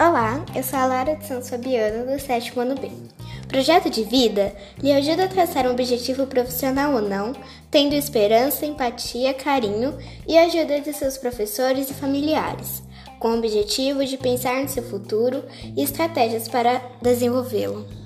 Olá, eu sou a Lara de Santos Fabiano, do sétimo ano B. Projeto de vida lhe ajuda a traçar um objetivo profissional ou não, tendo esperança, empatia, carinho e ajuda de seus professores e familiares, com o objetivo de pensar no seu futuro e estratégias para desenvolvê-lo.